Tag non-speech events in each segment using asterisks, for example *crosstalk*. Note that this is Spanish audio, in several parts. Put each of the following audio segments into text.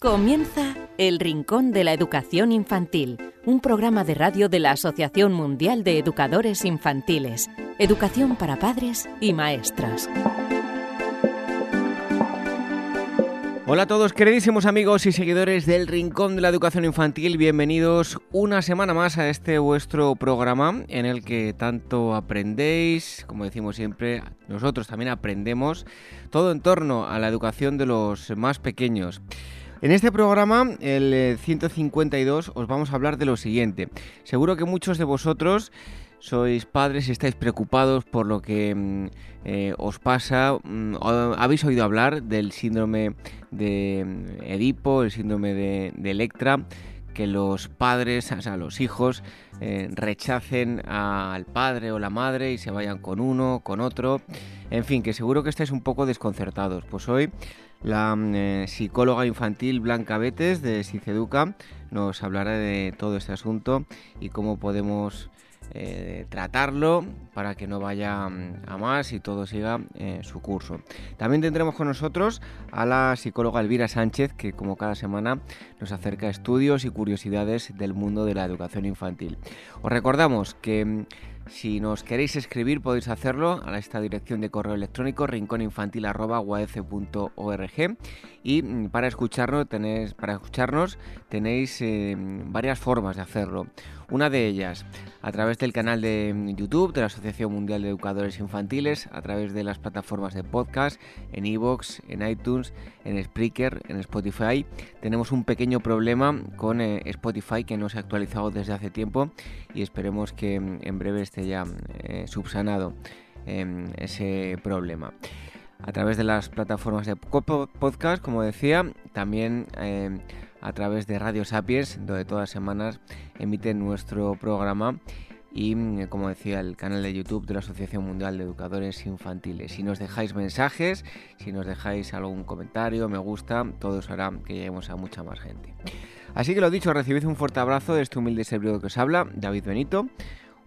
Comienza El Rincón de la Educación Infantil, un programa de radio de la Asociación Mundial de Educadores Infantiles, Educación para Padres y Maestras. Hola a todos, queridísimos amigos y seguidores del Rincón de la Educación Infantil, bienvenidos una semana más a este vuestro programa en el que tanto aprendéis, como decimos siempre, nosotros también aprendemos todo en torno a la educación de los más pequeños. En este programa, el 152, eh, os vamos a hablar de lo siguiente. Seguro que muchos de vosotros sois padres y estáis preocupados por lo que mm, eh, os pasa. Mm, habéis oído hablar del síndrome de mm, Edipo, el síndrome de, Electra, que los padres, o sea, los hijos, eh, rechacen al padre o la madre y se vayan con uno, con otro. En fin, que seguro que estáis un poco desconcertados. Pues hoy la eh, psicóloga infantil Blanca Betes de Siceduca nos hablará de todo este asunto y cómo podemos eh, tratarlo para que no vaya mm, a más y todo siga eh, su curso. También tendremos con nosotros a la psicóloga Elvira Sánchez, que como cada semana nos acerca estudios y curiosidades del mundo de la educación infantil. Os recordamos que mm, si nos queréis escribir podéis hacerlo a esta dirección de correo electrónico rincóninfantil.org y mm, para escucharnos tenéis, para escucharnos tenéis eh, varias formas de hacerlo. Una de ellas a través del canal de mm, YouTube de la Asociación Mundial de Educadores Infantiles, a través de las plataformas de podcast, en iVoox, en iTunes, en Spreaker, en Spotify. Tenemos un pequeño problema con eh, Spotify que no se ha actualizado desde hace tiempo y esperemos que mm, en breve esté ya eh, subsanado em, ese problema a través de las plataformas de podcast, como decía, también em, a través de Radio Sapiens, donde todas las semanas emiten nuestro programa y, mm, como decía, el canal de YouTube de la Asociación Mundial de Educadores Infantiles. Si nos dejáis mensajes, si nos dejáis algún comentario, me gusta, todo eso hará que lleguemos a mucha más gente. Así que lo dicho, recibid un fuerte abrazo de este humilde servidor que os habla, David Benito,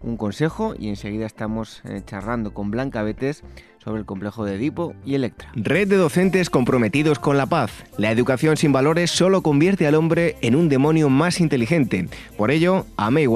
un consejo y enseguida estamos eh, charlando con Blanca Betes sobre el complejo de Edipo y Electra. Red de docentes comprometidos con la paz. La educación sin valores solo convierte al hombre en un demonio más inteligente. Por ello, AME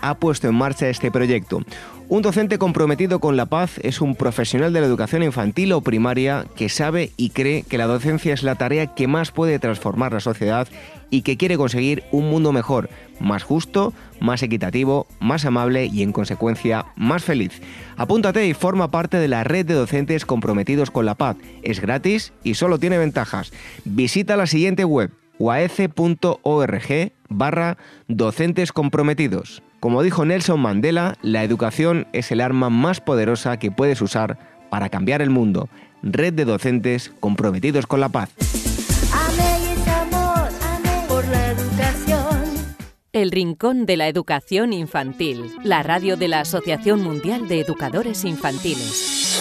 ha puesto en marcha este proyecto. Un docente comprometido con la paz es un profesional de la educación infantil o primaria que sabe y cree que la docencia es la tarea que más puede transformar la sociedad y que quiere conseguir un mundo mejor, más justo, más equitativo, más amable y en consecuencia más feliz. Apúntate y forma parte de la red de docentes comprometidos con la paz. Es gratis y solo tiene ventajas. Visita la siguiente web uaece.org barra docentes comprometidos. Como dijo Nelson Mandela, la educación es el arma más poderosa que puedes usar para cambiar el mundo. Red de docentes comprometidos con la paz. El Rincón de la Educación Infantil, la radio de la Asociación Mundial de Educadores Infantiles.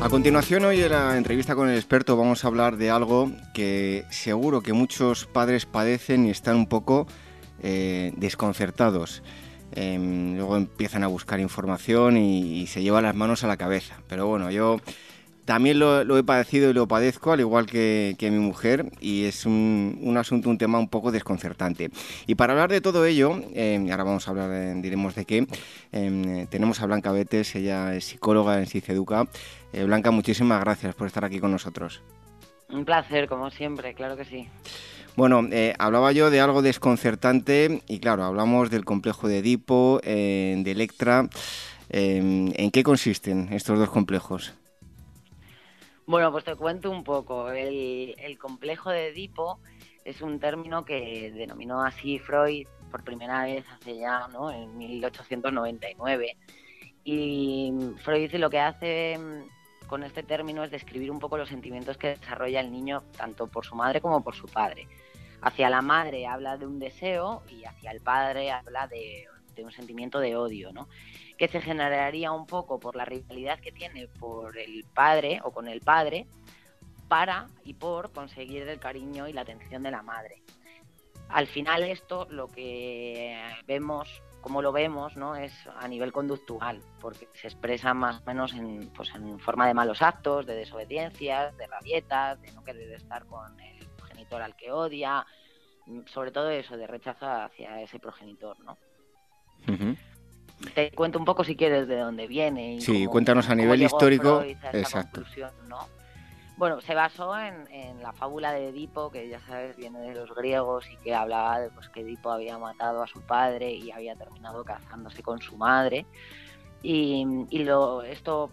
A continuación, hoy en la entrevista con el experto vamos a hablar de algo que seguro que muchos padres padecen y están un poco eh, desconcertados. Em, luego empiezan a buscar información y, se llevan las manos a la cabeza. Pero bueno, yo también lo, he padecido y lo padezco, al igual que, mi mujer, y es un, asunto, un tema un poco desconcertante. Y para hablar de todo ello, em, ahora vamos a hablar, diremos de qué, em, tenemos a Blanca Betes, ella es psicóloga en Ciceduca. Eh, Blanca, muchísimas gracias por estar aquí con nosotros. Un placer, como siempre, claro que sí. Bueno, eh, hablaba yo de algo desconcertante y claro, hablamos del complejo de Edipo, eh, de Electra. Em, ¿En qué consisten estos dos complejos? Bueno, pues te cuento un poco. El, complejo de Edipo es un término que denominó así Freud por primera vez hace ya, ¿no? En 1899. Y Freud lo que hace con este término es describir un poco los sentimientos que desarrolla el niño tanto por su madre como por su padre. Hacia la madre habla de un deseo y hacia el padre habla de, un sentimiento de odio, ¿no? que se generaría un poco por la rivalidad que tiene por el padre o con el padre para y por conseguir el cariño y la atención de la madre. al final esto lo que vemos como lo vemos, ¿no? Es a nivel conductual, porque se expresa más o menos en, pues, en forma de malos actos, de desobediencias, de rabietas, de no querer estar con el progenitor al que odia, sobre todo eso, de rechazo hacia ese progenitor, ¿no? Te cuento un poco si quieres de dónde viene. Y sí, cuéntanos a nivel histórico. Exacto. ¿no? Bueno, se basó en, la fábula de Edipo, que ya sabes, viene de los griegos y que hablaba de pues, que Edipo había matado a su padre y había terminado casándose con su madre. Y, lo, esto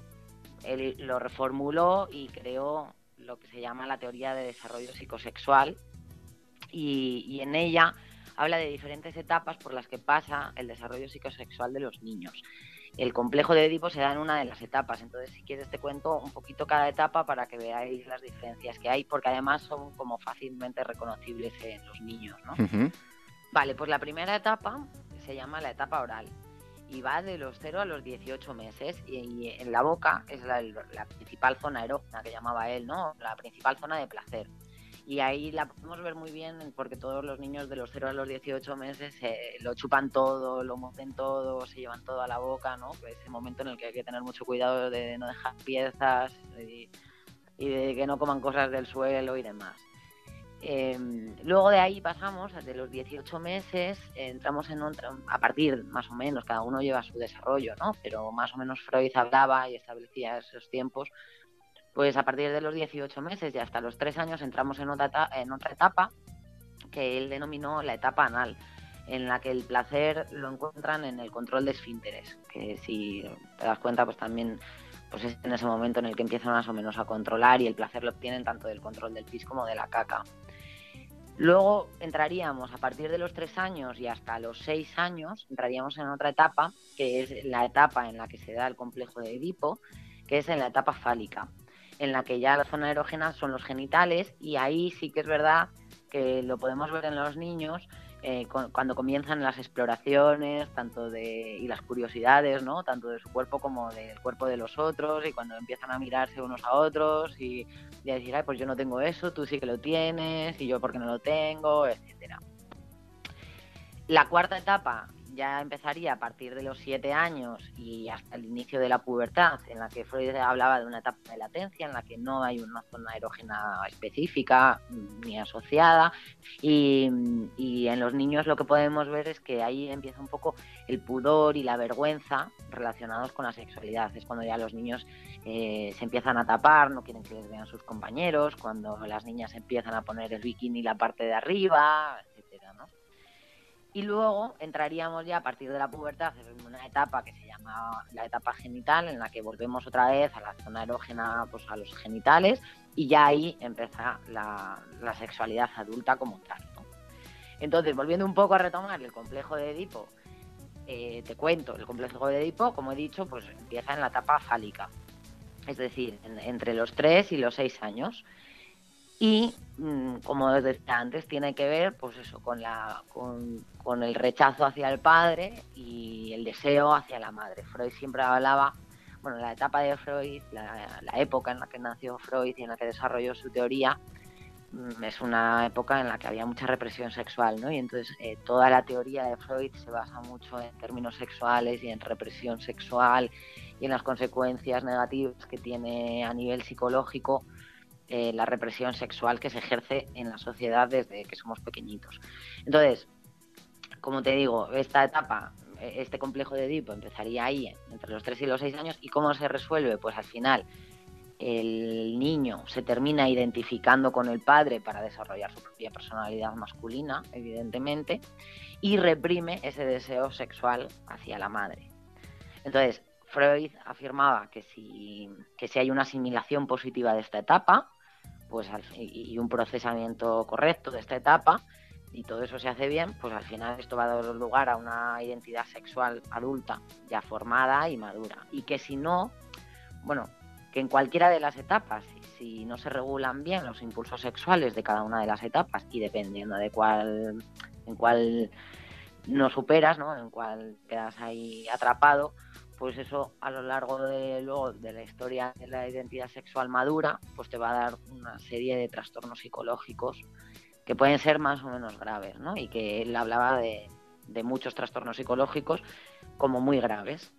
él lo reformuló y creó lo que se llama la teoría de desarrollo psicosexual. Y, y en ella habla de diferentes etapas por las que pasa el desarrollo psicosexual de los niños el complejo de Edipo se da en una de las etapas. Entonces, si quieres, te cuento un poquito cada etapa para que veáis las diferencias que hay, porque además son como fácilmente reconocibles en los niños. ¿no? Vale, pues la primera etapa se llama la etapa oral y va de los 0 a los 18 meses y, en la boca es la, la, principal zona erógena que llamaba él, ¿no? La principal zona de placer y ahí la podemos ver muy bien porque todos los niños de los 0 a los 18 meses eh, lo chupan todo, lo mueven todo, se llevan todo a la boca, ¿no? Ese momento en el que hay que tener mucho cuidado de no dejar piezas y, de que no coman cosas del suelo y demás. Em, luego de ahí pasamos, de los 18 meses, entramos en otra, a partir más o menos, cada uno lleva su desarrollo, ¿no? Pero más o menos Freud hablaba y establecía esos tiempos pues a partir de los 18 meses y hasta los 3 años entramos en otra, en otra etapa que él denominó la etapa anal, en la que el placer lo encuentran en el control de esfínteres, que si te das cuenta pues también pues es en ese momento en el que empiezan más o menos a controlar y el placer lo obtienen tanto del control del pis como de la caca. Luego entraríamos a partir de los 3 años y hasta los 6 años, entraríamos en otra etapa, que es la etapa en la que se da el complejo de Edipo, que es en la etapa fálica en la que ya la zona erógena son los genitales y ahí sí que es verdad que lo podemos ver en los niños eh, cuando comienzan las exploraciones tanto de y las curiosidades no tanto de su cuerpo como del cuerpo de los otros y cuando empiezan a mirarse unos a otros y, y a decir ay pues yo no tengo eso tú sí que lo tienes y yo porque no lo tengo etcétera. La cuarta etapa ya empezaría a partir de los siete años y hasta el inicio de la pubertad, en la que Freud hablaba de una etapa de latencia en la que no hay una zona erógena específica ni asociada. Y, en los niños lo que podemos ver es que ahí empieza un poco el pudor y la vergüenza relacionados con la sexualidad. Es cuando ya los niños eh, se empiezan a tapar, no quieren que les vean sus compañeros, cuando las niñas empiezan a poner el bikini la parte de arriba, y luego entraríamos ya a partir de la pubertad en una etapa que se llama la etapa genital, en la que volvemos otra vez a la zona erógena, pues a los genitales, y ya ahí empieza la, sexualidad adulta como tal. Entonces, volviendo un poco a retomar el complejo de Edipo, eh, te cuento, el complejo de Edipo, como he dicho, pues empieza en la etapa fálica, es decir, entre los 3 y los 6 años y mm, como decía antes tiene que ver pues eso con la con, el rechazo hacia el padre y el deseo hacia la madre Freud siempre hablaba bueno la etapa de Freud la, época en la que nació Freud y en la que desarrolló su teoría mm, es una época en la que había mucha represión sexual ¿no? y entonces eh, toda la teoría de Freud se basa mucho en términos sexuales y en represión sexual y en las consecuencias negativas que tiene a nivel psicológico eh, la represión sexual que se ejerce en la sociedad desde que somos pequeñitos. Entonces, como te digo, esta etapa, este complejo de Edipo empezaría ahí, entre los 3 y los 6 años, ¿y cómo se resuelve? Pues al final el niño se termina identificando con el padre para desarrollar su propia personalidad masculina, evidentemente, y reprime ese deseo sexual hacia la madre. Entonces, Freud afirmaba que si, que si hay una asimilación positiva de esta etapa, pues y un procesamiento correcto de esta etapa y todo eso se hace bien, pues al final esto va a dar lugar a una identidad sexual adulta ya formada y madura. Y que si no, bueno, que en cualquiera de las etapas, si no se regulan bien los impulsos sexuales de cada una de las etapas y dependiendo de cuál, en cuál no superas, ¿no? En cuál quedas ahí atrapado, pues eso a lo largo de luego de la historia de la identidad sexual madura, pues te va a dar una serie de trastornos psicológicos que pueden ser más o menos graves, ¿no? Y que él hablaba de, de muchos trastornos psicológicos como muy graves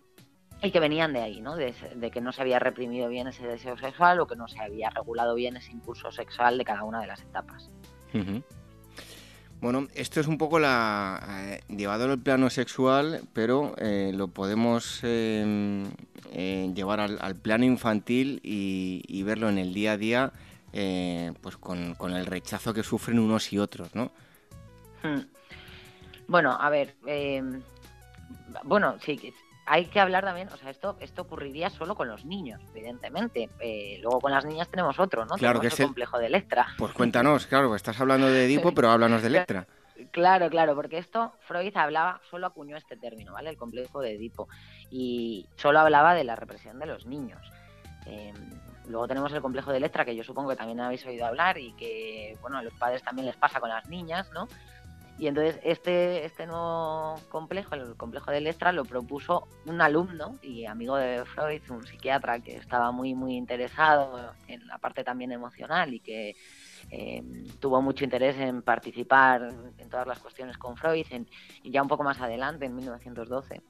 y que venían de ahí, ¿no? De, que no se había reprimido bien ese deseo sexual o que no se había regulado bien ese impulso sexual de cada una de las etapas. Bueno, esto es un poco la eh, llevado al plano sexual, pero eh, lo podemos em, eh, llevar al, plano infantil y, verlo en el día a día, pues con, el rechazo que sufren unos y otros, ¿no? Hmm. Bueno, a ver, em, bueno, sí, hay que hablar también, o sea, esto, esto ocurriría solo con los niños, evidentemente. Eh, luego con las niñas tenemos otro, ¿no? Claro que es el complejo de Electra. Pues cuéntanos, claro, estás hablando de Edipo, pero háblanos de Electra. *laughs* Claro, claro, porque esto Freud hablaba, solo acuñó este término, ¿vale? El complejo de Edipo. Y solo hablaba de la represión de los niños. Em, luego tenemos el complejo de Electra, que yo supongo que también habéis oído hablar y que, bueno, a los padres también les pasa con las niñas, ¿no? Y entonces este, este nuevo complejo, el complejo de Electra, lo propuso un alumno y amigo de Freud, un psiquiatra que estaba muy, muy interesado en la parte también emocional y que em, tuvo mucho interés en participar en todas las cuestiones con Freud, y ya un poco más adelante, en 1912,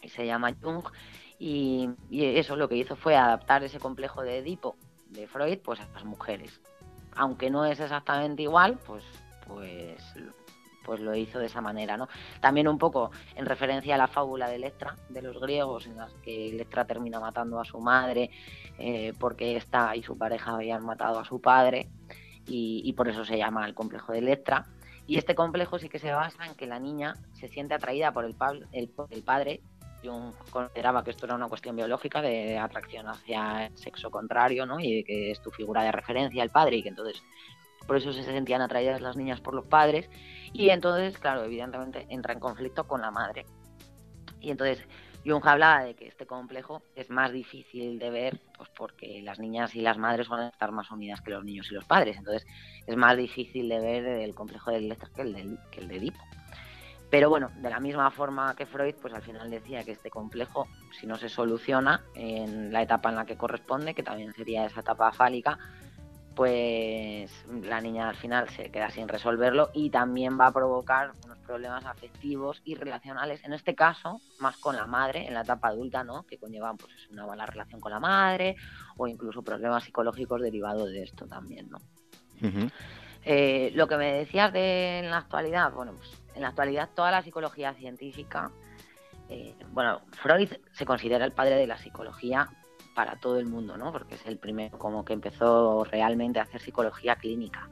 y se llama Jung, y, y, eso lo que hizo fue adaptar ese complejo de Edipo de Freud pues a las mujeres. Aunque no es exactamente igual, pues pues pues lo hizo de esa manera, ¿no? También un poco en referencia a la fábula de Electra, de los griegos, en las que Electra termina matando a su madre eh, porque esta y su pareja habían matado a su padre y, por eso se llama el complejo de Electra. Y este complejo sí que se basa en que la niña se siente atraída por el, el, el padre yo consideraba que esto era una cuestión biológica de atracción hacia el sexo contrario, ¿no? Y que es tu figura de referencia el padre y que entonces por eso se sentían atraídas las niñas por los padres y entonces, claro, evidentemente entra en conflicto con la madre. Y entonces Jung hablaba de que este complejo es más difícil de ver pues porque las niñas y las madres suelen estar más unidas que los niños y los padres. Entonces es más difícil de ver el complejo del Lecter que el de, que el de Edipo. Pero bueno, de la misma forma que Freud, pues al final decía que este complejo, si no se soluciona en la etapa en la que corresponde, que también sería esa etapa fálica, pues la niña al final se queda sin resolverlo y también va a provocar unos problemas afectivos y relacionales, en este caso más con la madre en la etapa adulta, ¿no? que conllevan pues una mala relación con la madre o incluso problemas psicológicos derivados de esto también. ¿no? Eh, lo que me decías de en la actualidad, bueno, pues en la actualidad toda la psicología científica, eh, bueno, Freud se considera el padre de la psicología para todo el mundo, ¿no? Porque es el primero como que empezó realmente a hacer psicología clínica.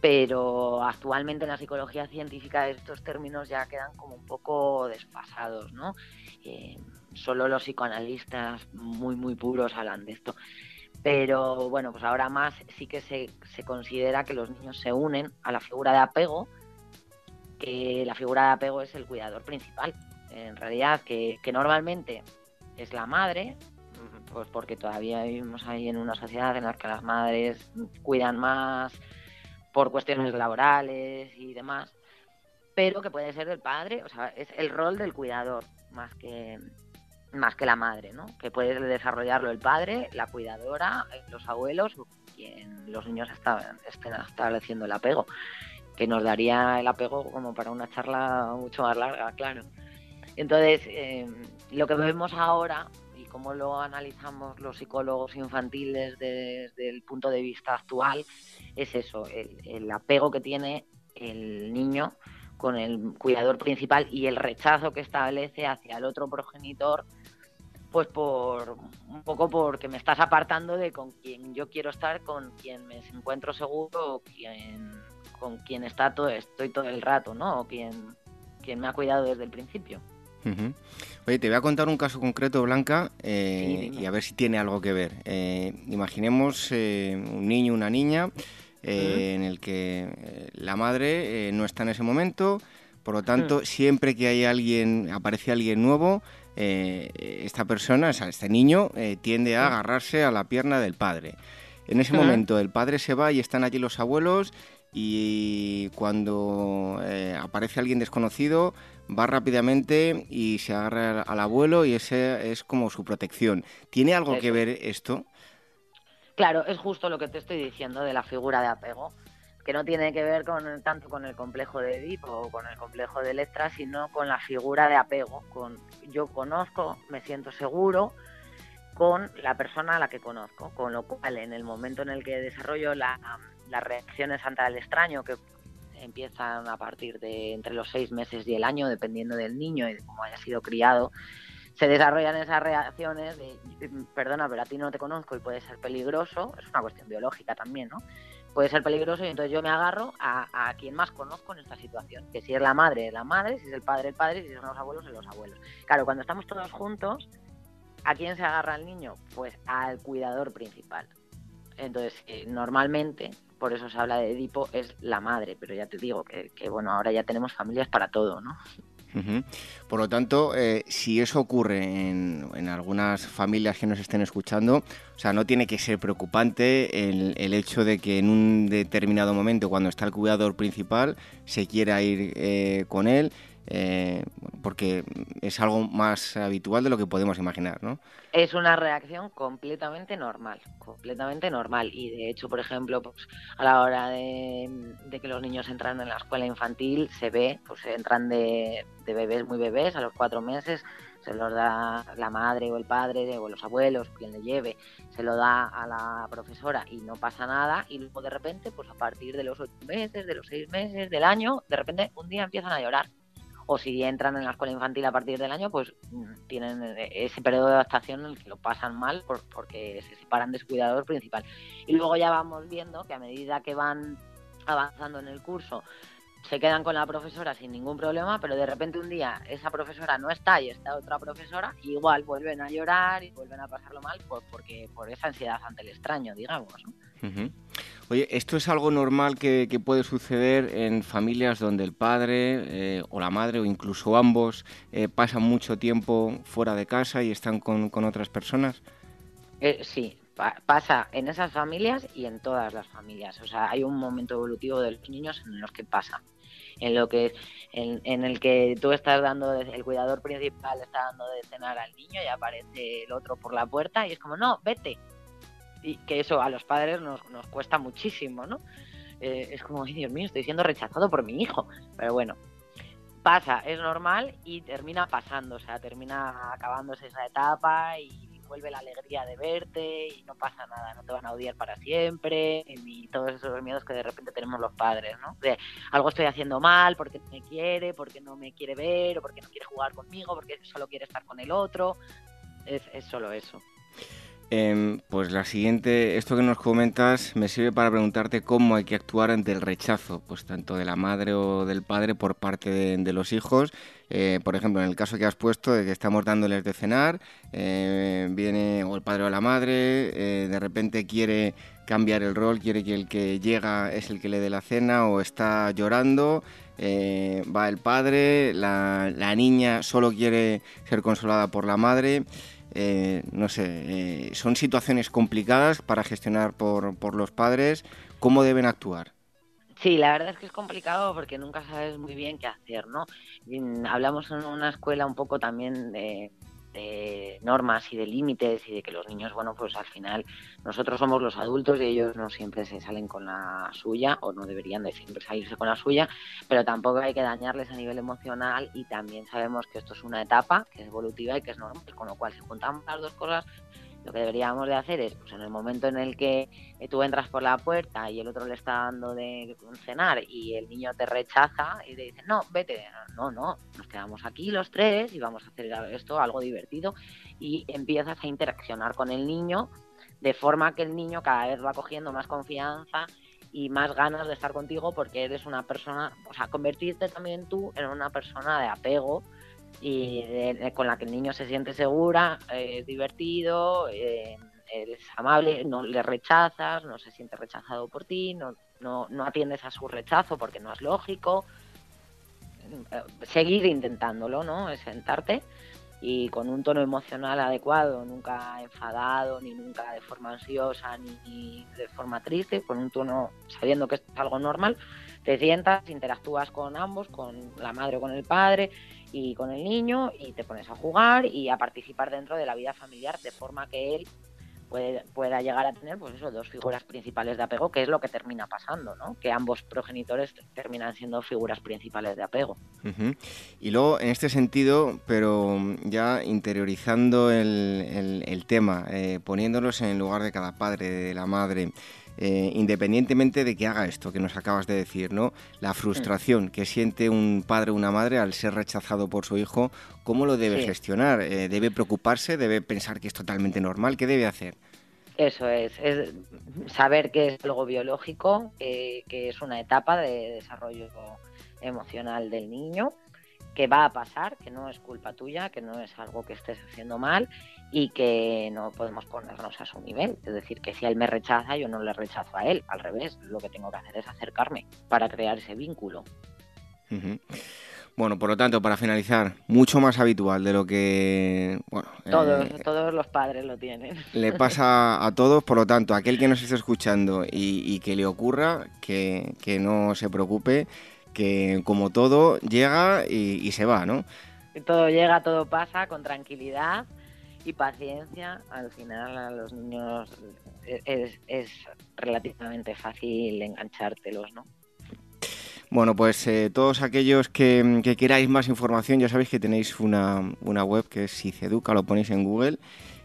Pero actualmente en la psicología científica estos términos ya quedan como un poco desfasados, ¿no? Eh, solo los psicoanalistas muy, muy puros hablan de esto. Pero bueno, pues ahora más sí que se, se considera que los niños se unen a la figura de apego, que la figura de apego es el cuidador principal. En realidad, que, que normalmente es la madre, pues porque todavía vivimos ahí en una sociedad en la que las madres cuidan más por cuestiones laborales y demás, pero que puede ser del padre, o sea, es el rol del cuidador más que más que la madre, ¿no? Que puede desarrollarlo el padre, la cuidadora, los abuelos, quien los niños estén estableciendo el apego, que nos daría el apego como para una charla mucho más larga, claro. Entonces, eh, lo que vemos ahora cómo lo analizamos los psicólogos infantiles desde el punto de vista actual, es eso, el, apego que tiene el niño con el cuidador principal y el rechazo que establece hacia el otro progenitor, pues por un poco porque me estás apartando de con quien yo quiero estar, con quien me encuentro seguro, quien, con quien está todo, estoy todo el rato, ¿no? O quien, quien me ha cuidado desde el principio. Oye, te voy a contar un caso concreto, Blanca, eh, y a ver si tiene algo que ver. Eh, imaginemos eh, un niño, una niña, en el que la madre no está en ese momento, por lo tanto, siempre que hay alguien, aparece alguien nuevo, esta persona, o sea, este niño, tiende a agarrarse a la pierna del padre. En ese momento el padre se va y están allí los abuelos y cuando aparece alguien desconocido, va rápidamente y se agarra al abuelo y ese es como su protección. ¿Tiene algo que ver esto? Claro, es justo lo que te estoy diciendo de la figura de apego. que no tiene que ver con tanto con el complejo de Edipo o con el complejo de Electra, sino con la figura de apego. Con yo conozco, me siento seguro con la persona a la que conozco, con lo cual en el momento en el que desarrollo las reacciones ante el extraño, que empiezan a partir de entre los seis meses y el año, dependiendo del niño y de cómo haya sido criado, se desarrollan esas reacciones de, perdona, pero a ti no te conozco y puede ser peligroso, es una cuestión biológica también, ¿no? puede ser peligroso y entonces yo me agarro a, quien más conozco en esta situación, que si es la madre, es la madre, si es el padre, el padre, si son los abuelos, es los abuelos. Claro, cuando estamos todos juntos, ¿a quién se agarra el niño? Pues al cuidador principal. Entonces, eh, normalmente, por eso se habla de Edipo, es la madre, pero ya te digo que, bueno, ahora ya tenemos familias para todo, ¿no? Por lo tanto, eh, si eso ocurre en, algunas familias que nos estén escuchando, o sea, no tiene que ser preocupante el, hecho de que en un determinado momento, cuando está el cuidador principal, se quiera ir eh, con él eh, porque es algo más habitual de lo que podemos imaginar, ¿no? Es una reacción completamente normal, completamente normal. Y de hecho, por ejemplo, pues, a la hora de, que los niños entran en la escuela infantil, se ve, pues entran de, bebés muy bebés, a los cuatro meses, se los da la madre o el padre o los abuelos, quien le lleve, se lo da a la profesora y no pasa nada y luego de repente, pues a partir de los ocho meses, de los seis meses, del año, de repente un día empiezan a llorar o si entran en la escuela infantil a partir del año, pues mm, tienen ese periodo de adaptación en el que lo pasan mal porque se separan de su cuidador principal. Y luego ya vamos viendo que a medida que van avanzando en el curso, se quedan con la profesora sin ningún problema, pero de repente un día esa profesora no está y está otra profesora, igual vuelven a llorar y vuelven a pasarlo mal pues porque por esa ansiedad ante el extraño, digamos. Oye, ¿esto es algo normal que, puede suceder en familias donde el padre eh, o la madre o incluso ambos eh, pasan mucho tiempo fuera de casa y están con, otras personas? Eh, sí, pasa en esas familias y en todas las familias. O sea, hay un momento evolutivo de los niños en los que pasa en lo que en, el que tú estás dando el cuidador principal está dando de cenar al niño y aparece el otro por la puerta y es como no vete y que eso a los padres nos, nos cuesta muchísimo no eh, es como Dios mío estoy siendo rechazado por mi hijo pero bueno pasa es normal y termina pasando o sea termina acabándose esa etapa y vuelve la alegría de verte y no pasa nada, no te van a odiar para siempre y todos esos miedos que de repente tenemos los padres, ¿no? De algo estoy haciendo mal, porque no me quiere, porque no me quiere ver o porque no quiere jugar conmigo, porque solo quiere estar con el otro. Es, es solo eso. Em, pues la siguiente, esto que nos comentas me sirve para preguntarte cómo hay que actuar ante el rechazo, pues tanto de la madre o del padre por parte de, los hijos. Eh, por ejemplo, en el caso que has puesto de que estamos dándoles de cenar, eh, viene o el padre o la madre, eh, de repente quiere cambiar el rol, quiere que el que llega es el que le dé la cena o está llorando. va el padre, la, la niña solo quiere ser consolada por la madre. Eh, no sé, eh, son situaciones complicadas para gestionar por, por los padres. ¿Cómo deben actuar? Sí, la verdad es que es complicado porque nunca sabes muy bien qué hacer, ¿no? hablamos en una escuela un poco también de, de normas y de límites y de que los niños, bueno, pues al final nosotros somos los adultos y ellos no siempre se salen con la suya o no deberían de siempre salirse con la suya, pero tampoco hay que dañarles a nivel emocional y también sabemos que esto es una etapa que es evolutiva y que es normal, con lo cual si juntamos las dos cosas lo que deberíamos de hacer es, pues en el momento en el que eh, tú entras por la puerta y el otro le está dando de cenar y el niño te rechaza y te dice, no, vete, no, no, nos quedamos aquí los tres y vamos a hacer esto algo divertido y empiezas a interaccionar con el niño de forma que el niño cada vez va cogiendo más confianza y más ganas de estar contigo porque eres una persona, o sea, convertirte también tú en una persona de apego y con la que el niño se siente segura, es divertido, eh, es amable, no le rechazas, no se siente rechazado por ti, no, no, no atiendes a su rechazo porque no es lógico. Eh, seguir intentándolo, ¿no? Es sentarte y con un tono emocional adecuado, nunca enfadado, ni nunca de forma ansiosa, ni de forma triste, con un tono sabiendo que es algo normal, te sientas, interactúas con ambos, con la madre o con el padre, y con el niño y te pones a jugar y a participar dentro de la vida familiar de forma que él pueda llegar a tener pues eso, dos figuras principales de apego, que es lo que termina pasando, ¿no? que ambos progenitores terminan siendo figuras principales de apego. Y luego, en este sentido, pero ya interiorizando el, tema, eh, poniéndolos en el lugar de cada padre, de la madre, eh, independientemente de que haga esto que nos acabas de decir, ¿no? La frustración que siente un padre o una madre al ser rechazado por su hijo, ¿cómo lo debe gestionar? Eh, ¿Debe preocuparse? ¿Debe pensar que es totalmente normal? ¿Qué debe hacer? Eso es, es saber que es algo biológico, que es una etapa de desarrollo emocional del niño, que va a pasar, que no es culpa tuya, que no es algo que estés haciendo mal y que no podemos ponernos a su nivel. Es decir, que si él me rechaza, yo no le rechazo a él. Al revés, lo que tengo que hacer es acercarme para crear ese vínculo. Bueno, por lo tanto, para finalizar, mucho más habitual de lo que... Bueno, todos, eh, todos los padres lo tienen. Le *laughs* pasa a todos, por lo tanto, aquel que nos esté escuchando y, que le ocurra, que, no se preocupe, que como todo llega y, se va, ¿no? Todo llega, todo pasa con tranquilidad y paciencia. Al final a los niños es, relativamente fácil enganchártelos, ¿no? Bueno, pues eh, todos aquellos que, queráis más información, ya sabéis que tenéis una, web que es Siceduca, lo ponéis en Google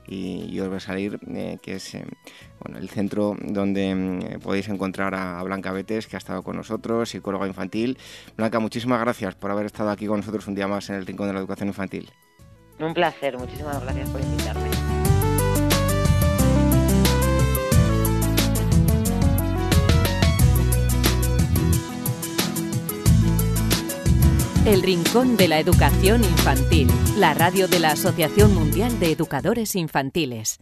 y, os va a salir, eh, que es eh, bueno, el centro donde mm, podéis encontrar a, Blanca Betes, que ha estado con nosotros, psicóloga infantil. Blanca, muchísimas gracias por haber estado aquí con nosotros un día más en el Rincón de la Educación Infantil. Un placer, muchísimas gracias por invitarme. El Rincón de la Educación Infantil, la radio de la Asociación Mundial de Educadores Infantiles.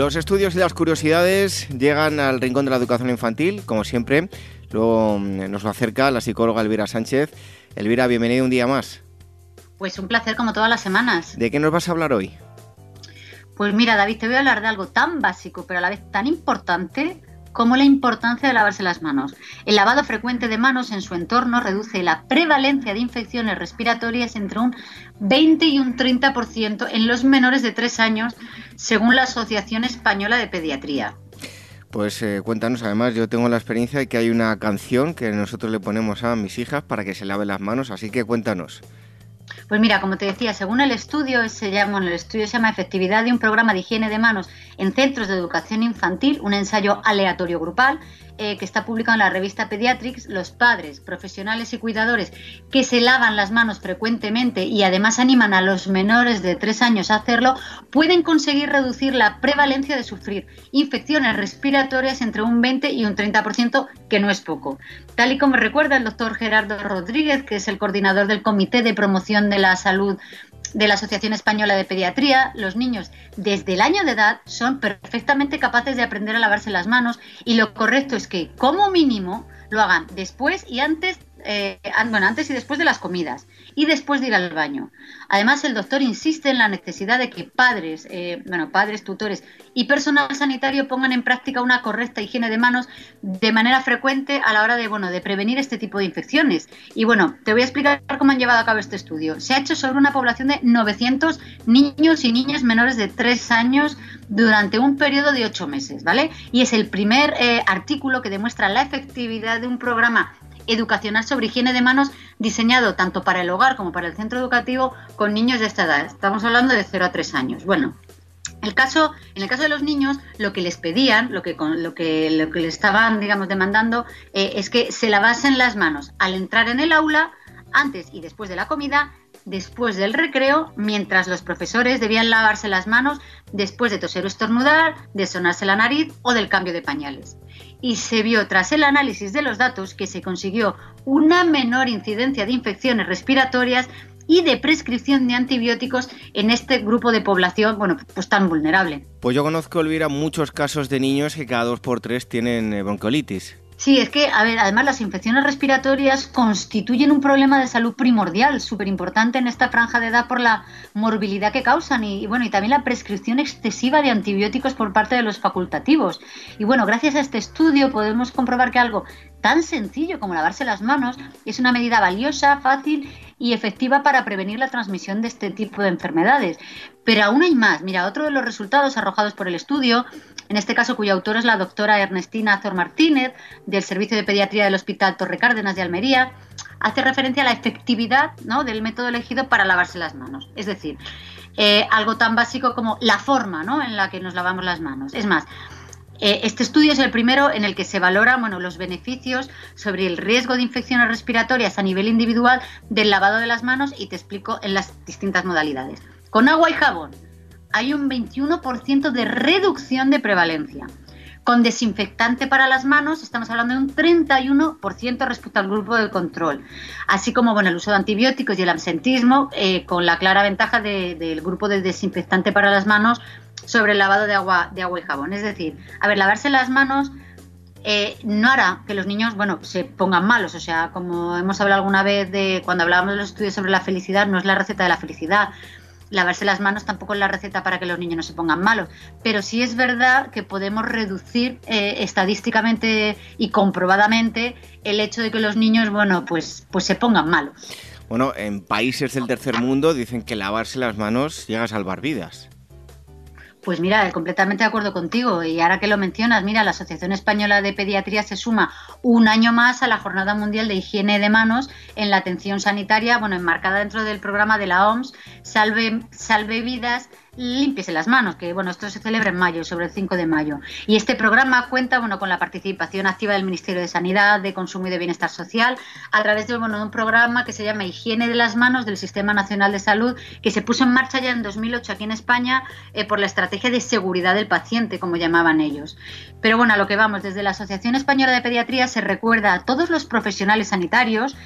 Los estudios y las curiosidades llegan al Rincón de la Educación Infantil, como siempre, Luego mm, nos lo acerca la psicóloga Elvira Sánchez. Elvira, bienvenida un día más. Pues un placer como todas las semanas. ¿De qué nos vas a hablar hoy? Pues mira, David, te voy a hablar de algo tan básico, pero a la vez tan importante como la importancia de lavarse las manos. El lavado frecuente de manos en su entorno reduce la prevalencia de infecciones respiratorias entre un 20 y un 30% en los menores de 3 años, según la Asociación Española de Pediatría. Pues eh, cuéntanos, además yo tengo la experiencia de que hay una canción que nosotros le ponemos a mis hijas para que se lave las manos, así que cuéntanos. Pues mira, como te decía, según el estudio, se llama, el estudio se llama Efectividad de un programa de higiene de manos en centros de educación infantil, un ensayo aleatorio grupal, eh, que está publicado en la revista Pediatrics, los padres, profesionales y cuidadores que se lavan las manos frecuentemente y además animan a los menores de 3 años a hacerlo, pueden conseguir reducir la prevalencia de sufrir infecciones respiratorias entre un 20 y un 30%, que no es poco. Tal y como recuerda el doctor Gerardo Rodríguez, que es el coordinador del Comité de Promoción de la Salud de la Asociación Española de Pediatría, los niños desde el año de edad son perfectamente capaces de aprender a lavarse las manos y lo correcto es que como mínimo lo hagan después y antes eh, bueno, antes y después de las comidas y después de ir al baño. Además, el doctor insiste en la necesidad de que padres, eh, bueno, padres, tutores y personal sanitario pongan en práctica una correcta higiene de manos de manera frecuente a la hora de, bueno, de prevenir este tipo de infecciones. Y bueno, te voy a explicar cómo han llevado a cabo este estudio. Se ha hecho sobre una población de 900 niños y niñas menores de 3 años durante un periodo de 8 meses, ¿vale? Y es el primer eh, artículo que demuestra la efectividad de un programa educacional sobre higiene de manos diseñado tanto para el hogar como para el centro educativo con niños de esta edad. Estamos hablando de 0 a 3 años. Bueno, el caso, en el caso de los niños, lo que les pedían, lo que, lo que, lo que les estaban, digamos, demandando, eh, es que se lavasen las manos al entrar en el aula, antes y después de la comida, después del recreo, mientras los profesores debían lavarse las manos después de toser o estornudar, de sonarse la nariz o del cambio de pañales y se vio tras el análisis de los datos que se consiguió una menor incidencia de infecciones respiratorias y de prescripción de antibióticos en este grupo de población, bueno, pues tan vulnerable. Pues yo conozco, Elvira, muchos casos de niños que cada dos por tres tienen eh, bronquiolitis. Sí, es que, a ver, además las infecciones respiratorias constituyen un problema de salud primordial, súper importante en esta franja de edad por la morbilidad que causan y, bueno, y también la prescripción excesiva de antibióticos por parte de los facultativos. Y bueno, gracias a este estudio podemos comprobar que algo tan sencillo como lavarse las manos es una medida valiosa, fácil y efectiva para prevenir la transmisión de este tipo de enfermedades. Pero aún hay más. Mira, otro de los resultados arrojados por el estudio, en este caso cuyo autor es la doctora Ernestina Azor Martínez, del Servicio de Pediatría del Hospital Torre Cárdenas de Almería, hace referencia a la efectividad ¿no? del método elegido para lavarse las manos. Es decir, eh, algo tan básico como la forma ¿no? en la que nos lavamos las manos. Es más, este estudio es el primero en el que se valoran bueno, los beneficios sobre el riesgo de infecciones respiratorias a nivel individual del lavado de las manos y te explico en las distintas modalidades. Con agua y jabón hay un 21% de reducción de prevalencia. Con desinfectante para las manos estamos hablando de un 31% respecto al grupo de control. Así como bueno, el uso de antibióticos y el absentismo, eh, con la clara ventaja del grupo de desinfectante para las manos sobre el lavado de agua, de agua y jabón. Es decir, a ver, lavarse las manos eh, no hará que los niños, bueno, se pongan malos. O sea, como hemos hablado alguna vez de cuando hablábamos de los estudios sobre la felicidad, no es la receta de la felicidad. Lavarse las manos tampoco es la receta para que los niños no se pongan malos. Pero sí es verdad que podemos reducir eh, estadísticamente y comprobadamente el hecho de que los niños, bueno, pues, pues se pongan malos. Bueno, en países del tercer mundo dicen que lavarse las manos llega a salvar vidas. Pues mira, completamente de acuerdo contigo. Y ahora que lo mencionas, mira, la Asociación Española de Pediatría se suma un año más a la Jornada Mundial de Higiene de Manos en la atención sanitaria, bueno, enmarcada dentro del programa de la OMS, Salve, Salve Vidas Límpiese las manos, que bueno, esto se celebra en mayo, sobre el 5 de mayo. Y este programa cuenta bueno, con la participación activa del Ministerio de Sanidad, de Consumo y de Bienestar Social, a través de, un programa que se llama Higiene de las Manos del Sistema Nacional de Salud, que se puso en marcha ya en 2008 aquí en España eh, por la estrategia de seguridad del paciente, como llamaban ellos. Pero bueno, a lo que vamos, desde la Asociación Española de Pediatría se recuerda a todos los profesionales sanitarios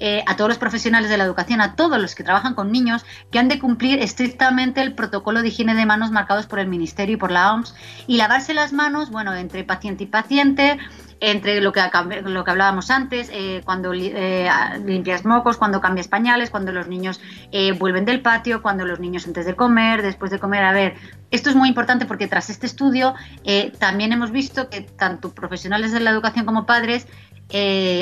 eh, a todos los profesionales de la educación, a todos los que trabajan con niños, que han de cumplir estrictamente el protocolo de higiene de manos marcados por el Ministerio y por la OMS y lavarse las manos, bueno, entre paciente y paciente, entre lo que, lo que hablábamos antes, eh, cuando eh, limpias mocos, cuando cambias pañales, cuando los niños vuelven del patio, cuando los niños antes de comer, después de comer. A ver, esto es muy importante porque tras este estudio también hemos visto que tanto profesionales de la educación como padres,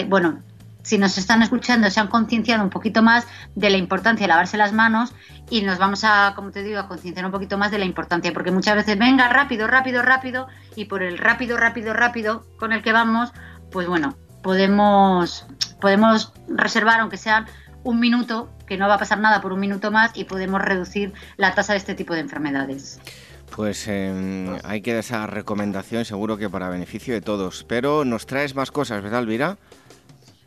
bueno, si nos están escuchando, se han concienciado un poquito más de la importancia de lavarse las manos y nos vamos a, como te digo, a concienciar un poquito más de la importancia, porque muchas veces venga rápido, rápido, rápido, y por el rápido, rápido, rápido con el que vamos, pues bueno, podemos, podemos reservar, aunque sea un minuto, que no va a pasar nada por un minuto más, y podemos reducir la tasa de este tipo de enfermedades. Pues eh, hay que dar esa recomendación, seguro que para beneficio de todos. Pero nos traes más cosas, ¿verdad, Elvira?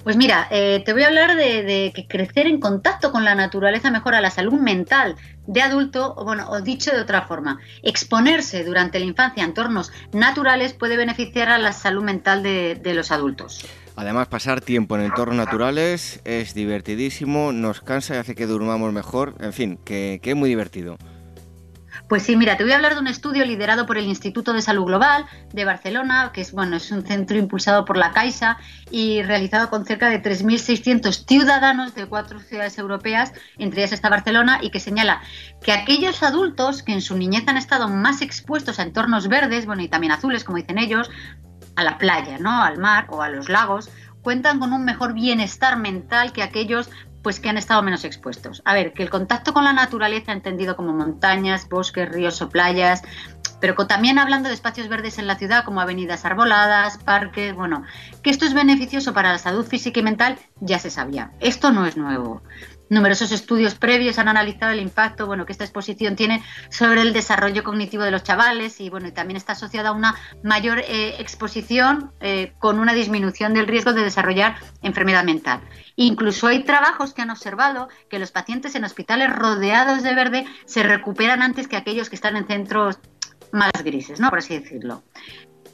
Pues mira, eh, te voy a hablar de, que crecer en contacto con la naturaleza mejora la salud mental de adulto, o bueno, o dicho de otra forma, exponerse durante la infancia a entornos naturales puede beneficiar a la salud mental de, los adultos. Además, pasar tiempo en entornos naturales es divertidísimo, nos cansa y hace que durmamos mejor, en fin, que es muy divertido. Pues sí, mira, te voy a hablar de un estudio liderado por el Instituto de Salud Global de Barcelona, que es, bueno, es un centro impulsado por la Caixa y realizado con cerca de 3.600 ciudadanos de cuatro ciudades europeas, entre ellas está Barcelona, y que señala que aquellos adultos que en su niñez han estado más expuestos a entornos verdes, bueno, y también azules, como dicen ellos, a la playa, ¿no? Al mar o a los lagos, cuentan con un mejor bienestar mental que aquellos pues que han estado menos expuestos. A ver, que el contacto con la naturaleza, entendido como montañas, bosques, ríos o playas, pero también hablando de espacios verdes en la ciudad como avenidas arboladas, parques, bueno, que esto es beneficioso para la salud física y mental, ya se sabía. Esto no es nuevo. Numerosos estudios previos han analizado el impacto bueno, que esta exposición tiene sobre el desarrollo cognitivo de los chavales y bueno, también está asociada a una mayor eh, exposición eh, con una disminución del riesgo de desarrollar enfermedad mental. Incluso hay trabajos que han observado que los pacientes en hospitales rodeados de verde se recuperan antes que aquellos que están en centros más grises, ¿no? Por así decirlo.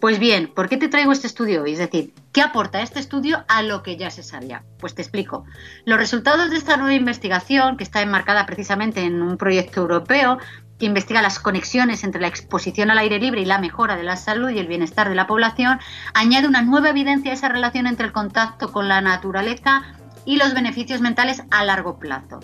Pues bien, ¿por qué te traigo este estudio hoy? Es decir, ¿qué aporta este estudio a lo que ya se sabía? Pues te explico. Los resultados de esta nueva investigación, que está enmarcada precisamente en un proyecto europeo, que investiga las conexiones entre la exposición al aire libre y la mejora de la salud y el bienestar de la población, añade una nueva evidencia a esa relación entre el contacto con la naturaleza y los beneficios mentales a largo plazo.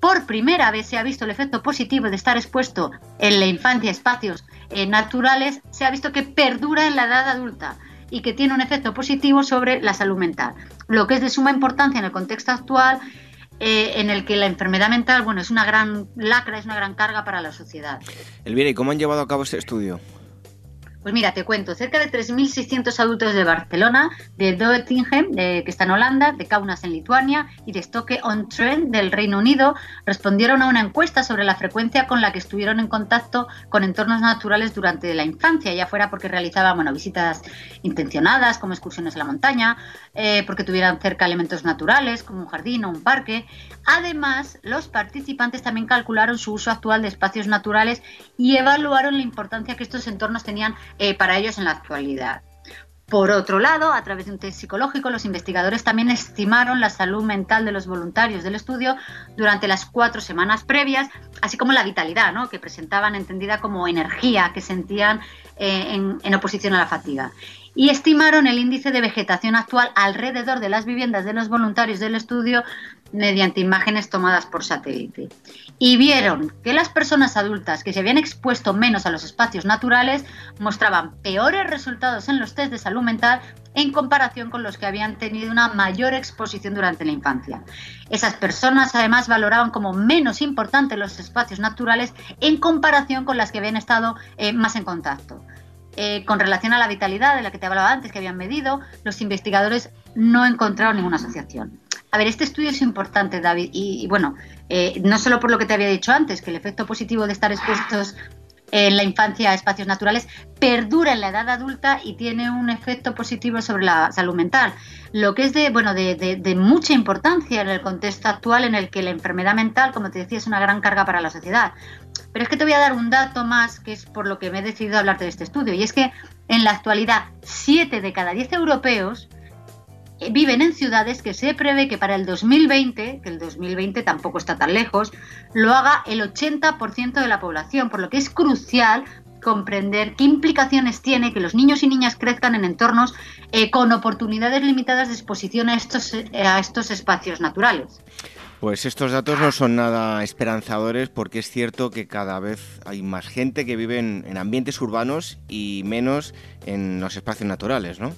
Por primera vez se ha visto el efecto positivo de estar expuesto en la infancia a espacios eh, naturales, se ha visto que perdura en la edad adulta y que tiene un efecto positivo sobre la salud mental, lo que es de suma importancia en el contexto actual eh, en el que la enfermedad mental, bueno, es una gran lacra, es una gran carga para la sociedad. Elvira, ¿y cómo han llevado a cabo este estudio? Pues mira, te cuento, cerca de 3.600 adultos de Barcelona, de Doetinchem, que está en Holanda, de Kaunas en Lituania y de Stoke-on-Trent del Reino Unido, respondieron a una encuesta sobre la frecuencia con la que estuvieron en contacto con entornos naturales durante la infancia, ya fuera porque realizaban visitas intencionadas, como excursiones a la montaña, eh, porque tuvieran cerca elementos naturales, como un jardín o un parque. Además, los participantes también calcularon su uso actual de espacios naturales y evaluaron la importancia que estos entornos tenían eh, para ellos en la actualidad. Por otro lado, a través de un test psicológico, los investigadores también estimaron la salud mental de los voluntarios del estudio durante las cuatro semanas previas, así como la vitalidad, ¿no? que presentaban entendida como energía que sentían eh, en, en oposición a la fatiga y estimaron el índice de vegetación actual alrededor de las viviendas de los voluntarios del estudio mediante imágenes tomadas por satélite. Y vieron que las personas adultas que se habían expuesto menos a los espacios naturales mostraban peores resultados en los test de salud mental en comparación con los que habían tenido una mayor exposición durante la infancia. Esas personas además valoraban como menos importantes los espacios naturales en comparación con las que habían estado eh, más en contacto. Eh, con relación a la vitalidad de la que te hablaba antes, que habían medido, los investigadores no encontraron ninguna asociación. A ver, este estudio es importante, David, y, bueno, eh, no solo por lo que te había dicho antes, que el efecto positivo de estar expuestos en la infancia a espacios naturales perdura en la edad adulta y tiene un efecto positivo sobre la salud mental. Lo que es de, bueno, de, mucha importancia en el contexto actual en el que la enfermedad mental, como te decía, es una gran carga para la sociedad. Pero es que te voy a dar un dato más, que es por lo que me he decidido hablarte de este estudio, y es que en la actualidad 7 de cada 10 europeos viven en ciudades que se prevé que para el 2020, que el 2020 tampoco está tan lejos, lo haga el 80% de la población, por lo que es crucial comprender qué implicaciones tiene que los niños y niñas crezcan en entornos eh, con oportunidades limitadas de exposición a estos, eh, a estos espacios naturales. Pues estos datos no son nada esperanzadores porque es cierto que cada vez hay más gente que vive en, ambientes urbanos y menos en los espacios naturales, ¿no?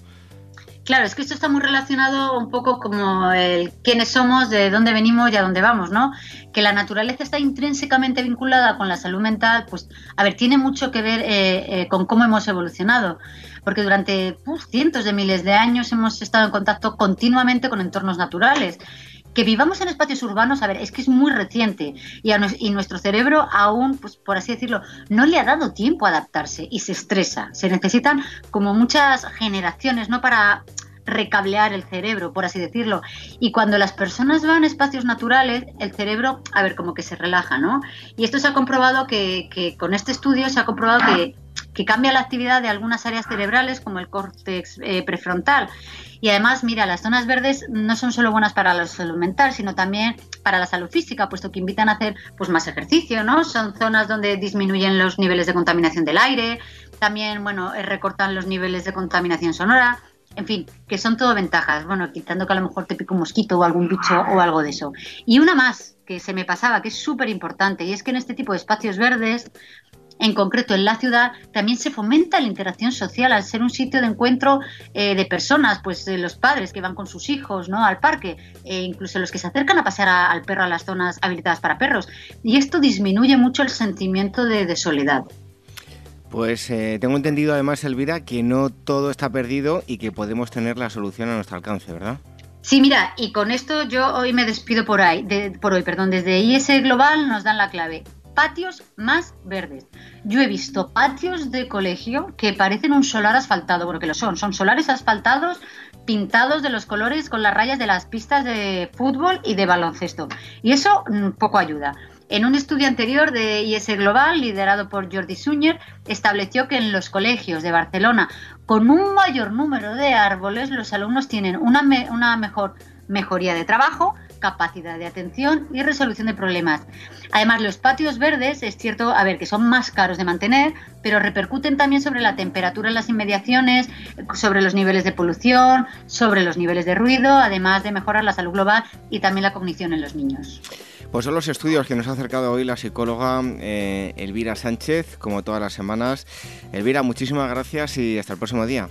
Claro, es que esto está muy relacionado un poco como el quiénes somos, de dónde venimos y a dónde vamos, ¿no? Que la naturaleza está intrínsecamente vinculada con la salud mental, pues, a ver, tiene mucho que ver eh, eh, con cómo hemos evolucionado, porque durante cientos de miles de años hemos estado en contacto continuamente con entornos naturales que vivamos en espacios urbanos, a ver, es que es muy reciente y, nuestro cerebro aún, pues por así decirlo, no le ha dado tiempo a adaptarse y se estresa. Se necesitan como muchas generaciones, ¿no? Para recablear el cerebro, por así decirlo. Y cuando las personas van a espacios naturales, el cerebro, a ver, como que se relaja, ¿no? Y esto se ha comprobado que, que con este estudio se ha comprobado que, que, cambia la actividad de algunas áreas cerebrales, como el córtex eh, prefrontal. Y además, mira, las zonas verdes no son solo buenas para la salud mental, sino también para la salud física, puesto que invitan a hacer pues más ejercicio, ¿no? Son zonas donde disminuyen los niveles de contaminación del aire, también, bueno, eh, recortan los niveles de contaminación sonora. En fin, que son todo ventajas. Bueno, quitando que a lo mejor te pique un mosquito o algún bicho o algo de eso. Y una más que se me pasaba, que es súper importante, y es que en este tipo de espacios verdes en concreto en la ciudad, también se fomenta la interacción social al ser un sitio de encuentro eh, de personas, pues los padres que van con sus hijos ¿no? al parque, e incluso los que se acercan a pasear al perro a las zonas habilitadas para perros. Y esto disminuye mucho el sentimiento de, soledad. Pues eh, tengo entendido además, Elvira, que no todo está perdido y que podemos tener la solución a nuestro alcance, ¿verdad? Sí, mira, y con esto yo hoy me despido por ahí, por hoy, perdón, desde IS Global nos dan la clave patios más verdes. Yo he visto patios de colegio que parecen un solar asfaltado, bueno, que lo son, son solares asfaltados pintados de los colores con las rayas de las pistas de fútbol y de baloncesto. Y eso mm, poco ayuda. En un estudio anterior de IS Global, liderado por Jordi Suñer, estableció que en los colegios de Barcelona, con un mayor número de árboles, los alumnos tienen una, una mejor mejoría de trabajo, capacidad de atención y resolución de problemas. Además, los patios verdes es cierto, a ver, que son más caros de mantener, pero repercuten también sobre la temperatura en las inmediaciones, sobre los niveles de polución, sobre los niveles de ruido, además de mejorar la salud global y también la cognición en los niños. Pues son los estudios que nos ha acercado hoy la psicóloga eh, Elvira Sánchez, como todas las semanas. Elvira, muchísimas gracias y hasta el próximo día.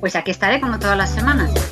Pues aquí estaré como todas las semanas.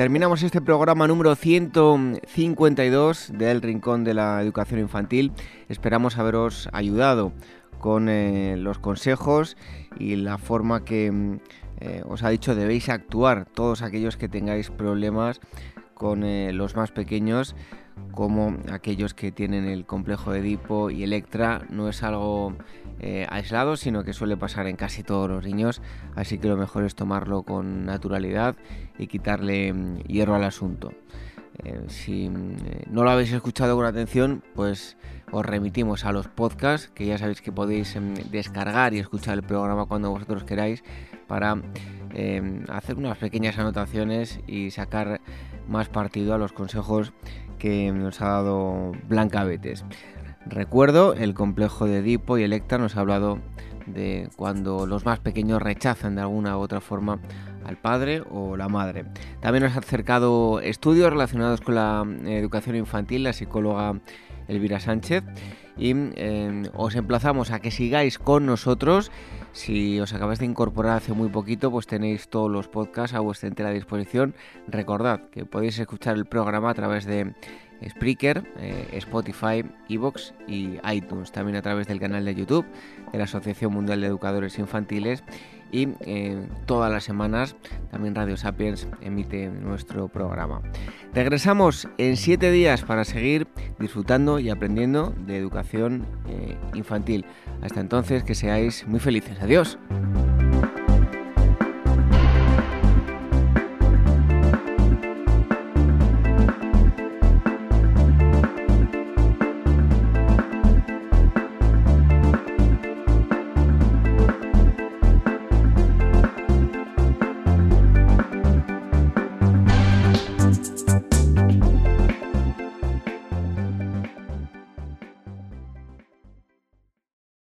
Terminamos este programa número 152 del Rincón de la Educación Infantil. Esperamos haberos ayudado con eh, los consejos y la forma que mm, eh, os ha dicho debéis actuar todos aquellos que tengáis problemas con eh, los más pequeños como aquellos que tienen el complejo de Edipo y Electra no es algo eh, aislado, sino que suele pasar en casi todos los niños, así que lo mejor es tomarlo con naturalidad y quitarle mm, hierro al asunto. Eh, si mm, no lo habéis escuchado con atención, pues os remitimos a los podcasts, que ya sabéis que podéis em, descargar y escuchar el programa cuando vosotros queráis para em, hacer unas pequeñas anotaciones y sacar más partido a los consejos que nos ha dado Blanca Betes. Recuerdo, el complejo de Edipo y Electra nos ha hablado de cuando los más pequeños rechazan de alguna u otra forma al padre o la madre. También nos ha acercado estudios relacionados con la eh, educación infantil, la psicóloga Elvira Sánchez, y eh, os emplazamos a que sigáis con nosotros. Si os acabáis de incorporar hace muy poquito, pues tenéis todos los podcasts a vuestra entera disposición. Recordad que podéis escuchar el programa a través de Spreaker, eh, Spotify, Evox y iTunes, también a través del canal de YouTube de la Asociación Mundial de Educadores Infantiles y eh, todas las semanas también Radio Sapiens emite nuestro programa. Regresamos en siete días para seguir disfrutando y aprendiendo de educación eh, infantil. Hasta entonces, que seáis muy felices. Adiós.